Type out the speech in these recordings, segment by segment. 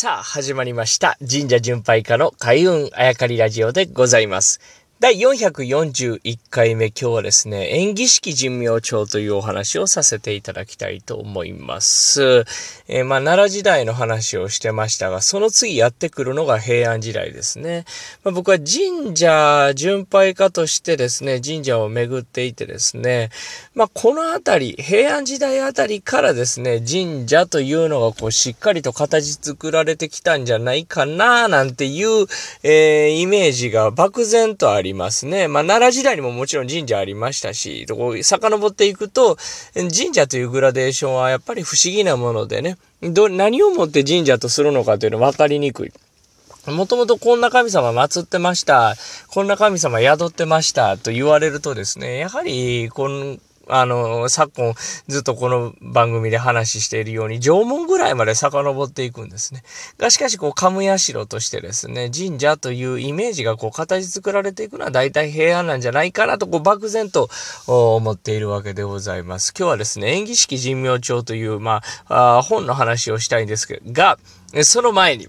さあ、始まりました。神社巡拝家の開運あやかりラジオでございます。第441回目、今日はですね、演技式人名帳というお話をさせていただきたいと思います。えー、まあ、奈良時代の話をしてましたが、その次やってくるのが平安時代ですね。まあ、僕は神社巡拝家としてですね、神社を巡っていてですね、まあ、このあたり、平安時代あたりからですね、神社というのがこう、しっかりと形作られてきたんじゃないかな、なんていう、えー、イメージが漠然とありりますね。まあ、奈良時代にももちろん神社ありましたし、こう遡っていくと、神社というグラデーションはやっぱり不思議なものでね、ど、何をもって神社とするのかというのは分かりにくい。もともとこんな神様祀ってました、こんな神様宿ってましたと言われるとですね、やはり、この、あの、昨今ずっとこの番組で話しているように、縄文ぐらいまで遡っていくんですね。が、しかし、こう、神社としてですね、神社というイメージがこう、形作られていくのは大体平安なんじゃないかなと、こう、漠然と思っているわけでございます。今日はですね、演技式人名帳という、まあ、あ本の話をしたいんですけどが、その前に、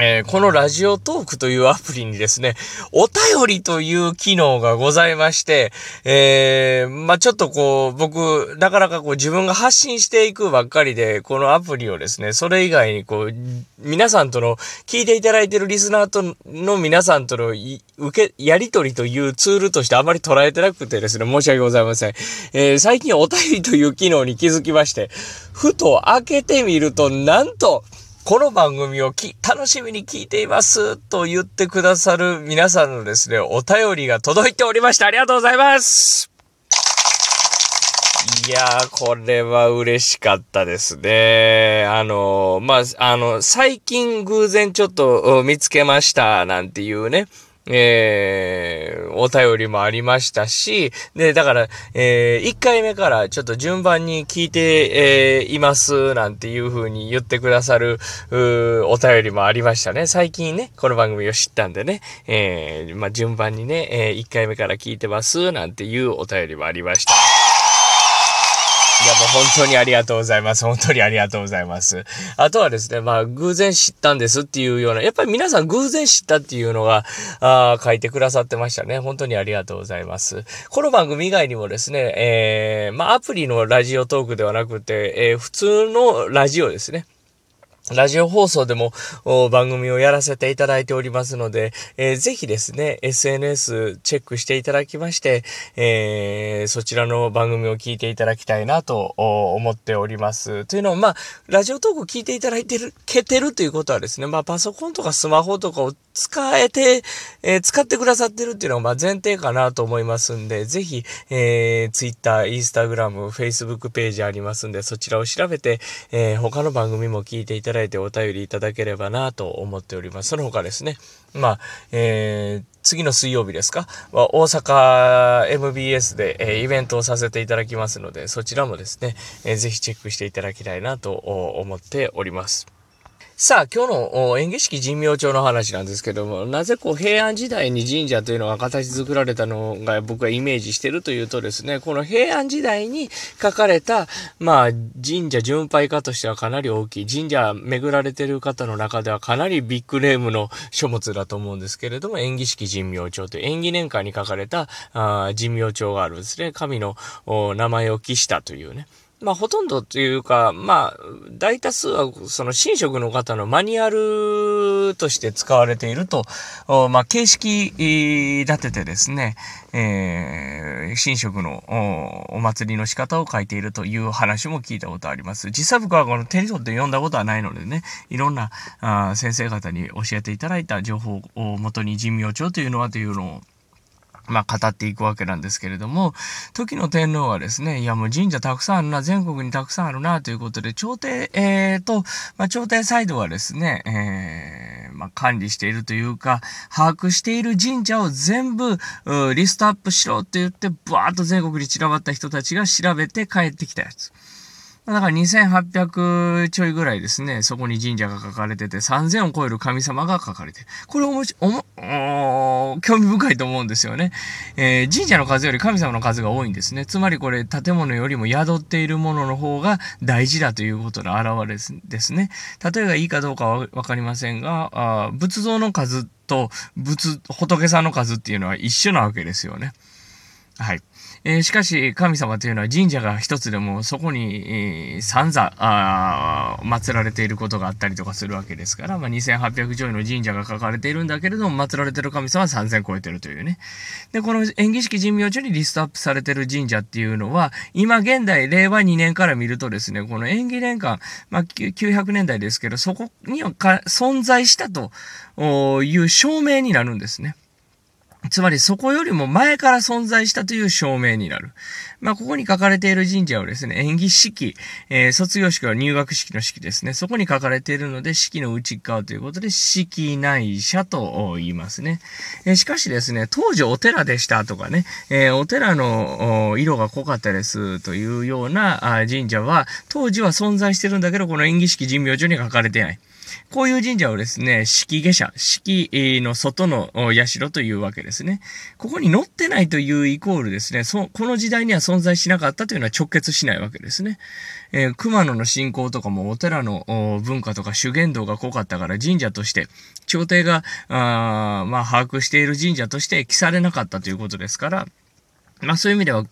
えー、このラジオトークというアプリにですね、お便りという機能がございまして、えー、まあ、ちょっとこう、僕、なかなかこう自分が発信していくばっかりで、このアプリをですね、それ以外にこう、皆さんとの、聞いていただいているリスナーとの皆さんとの、受け、やりとりというツールとしてあまり捉えてなくてですね、申し訳ございません。えー、最近お便りという機能に気づきまして、ふと開けてみると、なんと、この番組をき、楽しみに聞いていますと言ってくださる皆さんのですね、お便りが届いておりました。ありがとうございます。いやー、これは嬉しかったですね。あの、まあ、あの、最近偶然ちょっと見つけましたなんていうね、えー、お便りもありましたし、で、だから、えー、1回目からちょっと順番に聞いて、えー、います、なんていう風に言ってくださる、お便りもありましたね。最近ね、この番組を知ったんでね、えー、まあ、順番にね、えー、1回目から聞いてます、なんていうお便りもありました。いや、もう本当にありがとうございます。本当にありがとうございます。あとはですね、まあ、偶然知ったんですっていうような、やっぱり皆さん偶然知ったっていうのが、あ書いてくださってましたね。本当にありがとうございます。この番組以外にもですね、えー、まあ、アプリのラジオトークではなくて、えー、普通のラジオですね。ラジオ放送でも番組をやらせていただいておりますので、えー、ぜひですね、SNS チェックしていただきまして、えー、そちらの番組を聞いていただきたいなと思っております。というのは、まあ、ラジオトーク聞いていただいてる、けてるということはですね、まあ、パソコンとかスマホとかを使えて、えー、使ってくださってるっていうのが、ま、前提かなと思いますんで、ぜひ、えー、Twitter、Instagram、Facebook ページありますんで、そちらを調べて、え、他の番組も聞いていただいてお便りいただければなと思っております。その他ですね、まあ、えー、次の水曜日ですか？大阪 MBS で、えー、イベントをさせていただきますので、そちらもですね、えー、ぜひチェックしていただきたいなと思っております。さあ、今日の演技式人名帳の話なんですけども、なぜこう平安時代に神社というのが形作られたのが僕はイメージしてるというとですね、この平安時代に書かれた、まあ、神社巡拝家としてはかなり大きい、神社巡られてる方の中ではかなりビッグネームの書物だと思うんですけれども、演技式人名帳という演技年間に書かれたあ人名帳があるんですね。神の名前を記したというね。まあ、ほとんどというか、まあ、大多数は、その、神職の方のマニュアルとして使われていると、まあ、形式立ててですね、えー、神職のお祭りの仕方を書いているという話も聞いたことあります。実際僕はこの手に取って読んだことはないのでね、いろんなあ先生方に教えていただいた情報をもとに人名帳というのはというのをまあ、語っていくわけなんですけれども、時の天皇はですね、いやもう神社たくさんあるな、全国にたくさんあるな、ということで、朝廷、えー、と、まあ、朝廷サイドはですね、えー、まあ、管理しているというか、把握している神社を全部、リストアップしろって言って、バーッと全国に散らばった人たちが調べて帰ってきたやつ。だから2800ちょいぐらいですね、そこに神社が書かれてて、3000を超える神様が書かれてる。これおもし、おも、興味深いと思うんですよね。えー、神社の数より神様の数が多いんですね。つまりこれ、建物よりも宿っているものの方が大事だということの表れですね。例えがいいかどうかはわかりませんが、あ仏像の数と仏、仏さんの数っていうのは一緒なわけですよね。はい。えー、しかし、神様というのは神社が一つでもそこに、えー、三座、祀られていることがあったりとかするわけですから、まあ、2800条の神社が書かれているんだけれども、祀られている神様は3000超えてるというね。で、この演技式神明帳にリストアップされている神社っていうのは、今現代、令和2年から見るとですね、この演技年間、まあ、900年代ですけど、そこには存在したという証明になるんですね。つまりそこよりも前から存在したという証明になる。まあ、ここに書かれている神社をですね、演技式、えー、卒業式は入学式の式ですね。そこに書かれているので、式の内側ということで、式内社と言いますね。えー、しかしですね、当時お寺でしたとかね、えー、お寺の色が濃かったですというような神社は、当時は存在してるんだけど、この演技式神明所に書かれてない。こういう神社をですね、式下社、式の外の社というわけですね。ここに載ってないというイコールですね、そこの時代には存在しなかったというのは直結しないわけですね。えー、熊野の信仰とかもお寺の文化とか修験道が濃かったから神社として、朝廷が、あまあ、把握している神社として記されなかったということですから、まあそういう意味では、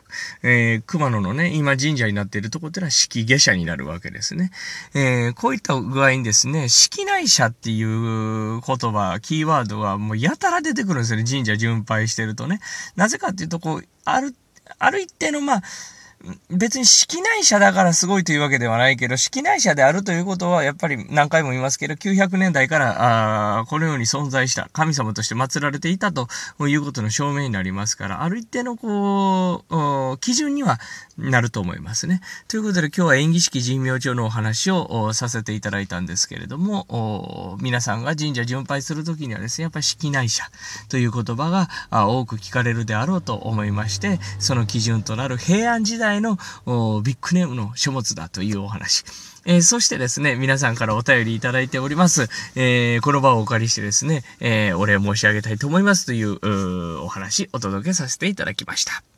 えー、熊野のね、今神社になっているところっていうのは式下社になるわけですね。えー、こういった具合にですね、式内社っていう言葉、キーワードがもうやたら出てくるんですよね、神社巡拝してるとね。なぜかっていうと、こう、ある、ある一定の、まあ、別に式内者だからすごいというわけではないけど、式内者であるということは、やっぱり何回も言いますけど、900年代から、あこのように存在した、神様として祀られていたということの証明になりますから、ある一定のこう、基準にはなると思いますね。ということで今日は演技式神明帳のお話をさせていただいたんですけれども、皆さんが神社巡拝するときにはですね、やっぱり式内者という言葉が多く聞かれるであろうと思いまして、その基準となる平安時代代のビッグネームの書物だというお話。えー、そしてですね、皆さんからお便りいただいております。えー、この場をお借りしてですね、えー、お礼申し上げたいと思いますという、うお話お届けさせていただきました。